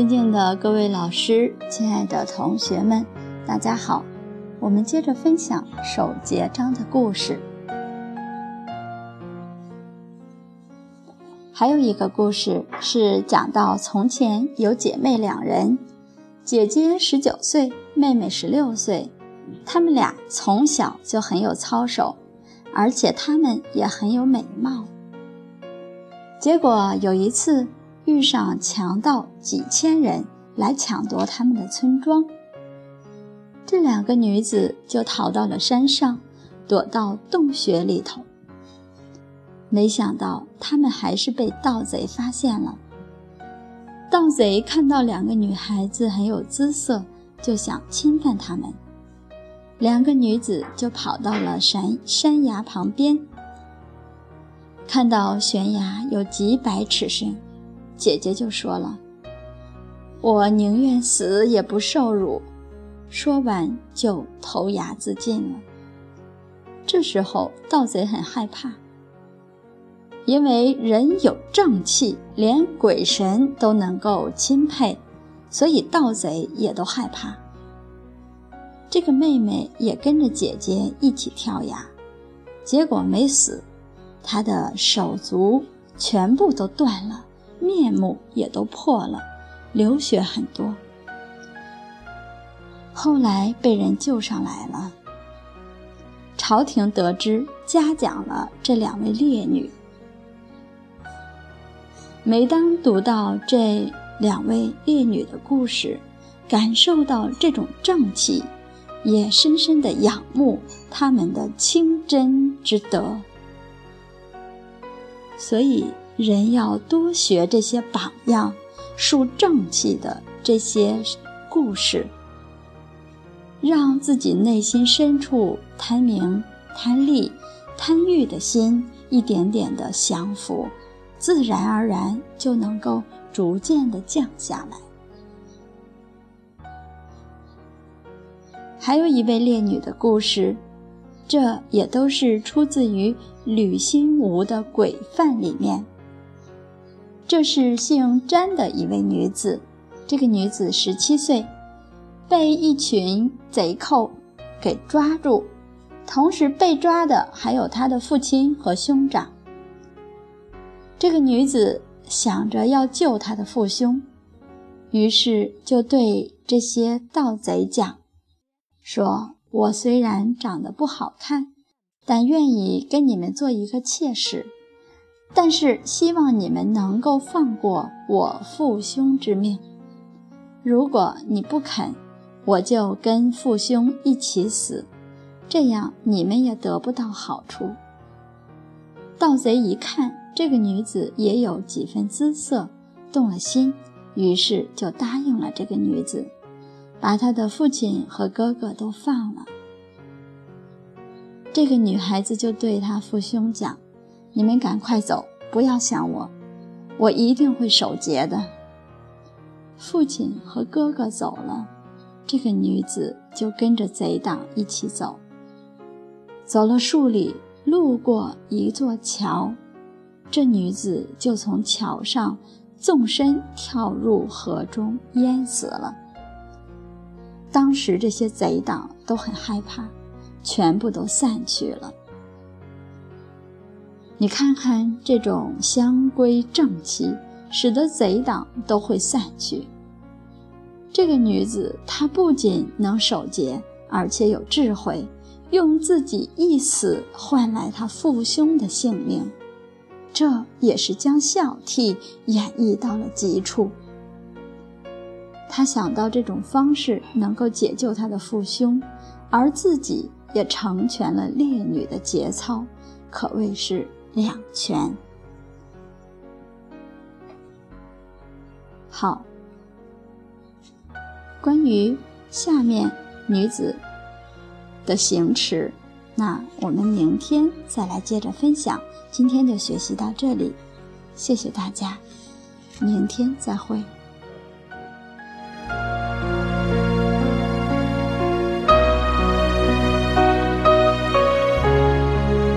尊敬的各位老师，亲爱的同学们，大家好。我们接着分享守节章的故事。还有一个故事是讲到从前有姐妹两人，姐姐十九岁，妹妹十六岁，她们俩从小就很有操守，而且她们也很有美貌。结果有一次。遇上强盗几千人来抢夺他们的村庄，这两个女子就逃到了山上，躲到洞穴里头。没想到他们还是被盗贼发现了。盗贼看到两个女孩子很有姿色，就想侵犯她们。两个女子就跑到了山山崖旁边，看到悬崖有几百尺深。姐姐就说了：“我宁愿死也不受辱。”说完就投崖自尽了。这时候盗贼很害怕，因为人有正气，连鬼神都能够钦佩，所以盗贼也都害怕。这个妹妹也跟着姐姐一起跳崖，结果没死，她的手足全部都断了。面目也都破了，流血很多。后来被人救上来了。朝廷得知，嘉奖了这两位烈女。每当读到这两位烈女的故事，感受到这种正气，也深深的仰慕她们的清真之德。所以。人要多学这些榜样、树正气的这些故事，让自己内心深处贪名、贪利、贪欲的心一点点的降服，自然而然就能够逐渐的降下来。还有一位烈女的故事，这也都是出自于吕新吴的《鬼范》里面。这是姓詹的一位女子，这个女子十七岁，被一群贼寇给抓住，同时被抓的还有她的父亲和兄长。这个女子想着要救她的父兄，于是就对这些盗贼讲：“说我虽然长得不好看，但愿意跟你们做一个妾室。”但是希望你们能够放过我父兄之命。如果你不肯，我就跟父兄一起死，这样你们也得不到好处。盗贼一看这个女子也有几分姿色，动了心，于是就答应了这个女子，把她的父亲和哥哥都放了。这个女孩子就对她父兄讲。你们赶快走，不要想我，我一定会守节的。父亲和哥哥走了，这个女子就跟着贼党一起走。走了数里，路过一座桥，这女子就从桥上纵身跳入河中，淹死了。当时这些贼党都很害怕，全部都散去了。你看看这种香规正气，使得贼党都会散去。这个女子她不仅能守节，而且有智慧，用自己一死换来她父兄的性命，这也是将孝悌演绎到了极处。她想到这种方式能够解救她的父兄，而自己也成全了烈女的节操，可谓是。两全。好，关于下面女子的行持，那我们明天再来接着分享。今天就学习到这里，谢谢大家，明天再会。